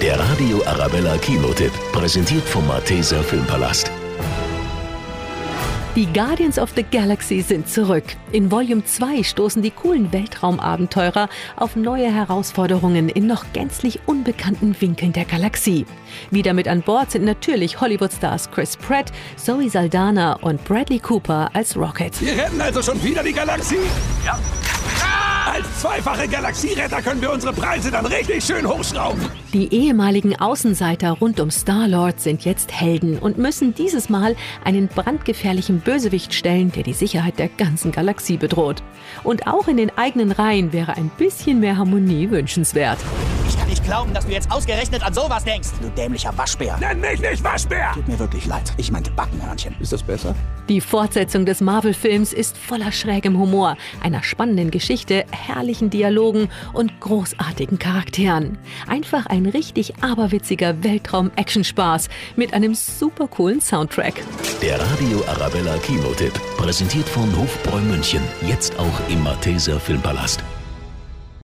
Der Radio Arabella Kinotipp, präsentiert vom Malteser Filmpalast. Die Guardians of the Galaxy sind zurück. In Volume 2 stoßen die coolen Weltraumabenteurer auf neue Herausforderungen in noch gänzlich unbekannten Winkeln der Galaxie. Wieder mit an Bord sind natürlich Hollywood-Stars Chris Pratt, Zoe Saldana und Bradley Cooper als Rocket. Wir retten also schon wieder die Galaxie? Ja. Als zweifache Galaxieretter können wir unsere Preise dann richtig schön hochschrauben. Die ehemaligen Außenseiter rund um Star-Lord sind jetzt Helden und müssen dieses Mal einen brandgefährlichen Bösewicht stellen, der die Sicherheit der ganzen Galaxie bedroht. Und auch in den eigenen Reihen wäre ein bisschen mehr Harmonie wünschenswert. Ich kann nicht glauben, dass du jetzt ausgerechnet an sowas denkst, du dämlicher Waschbär. Nenn mich nicht Waschbär! Tut mir wirklich leid. Ich meinte Backenhörnchen. Ist das besser? Die Fortsetzung des Marvel-Films ist voller schrägem Humor, einer spannenden Geschichte, herrlichen Dialogen und großartigen Charakteren. Einfach ein richtig aberwitziger Weltraum-Action-Spaß mit einem super coolen Soundtrack. Der Radio Arabella Kinotipp, präsentiert von Hofbräu München. Jetzt auch im Malteser Filmpalast.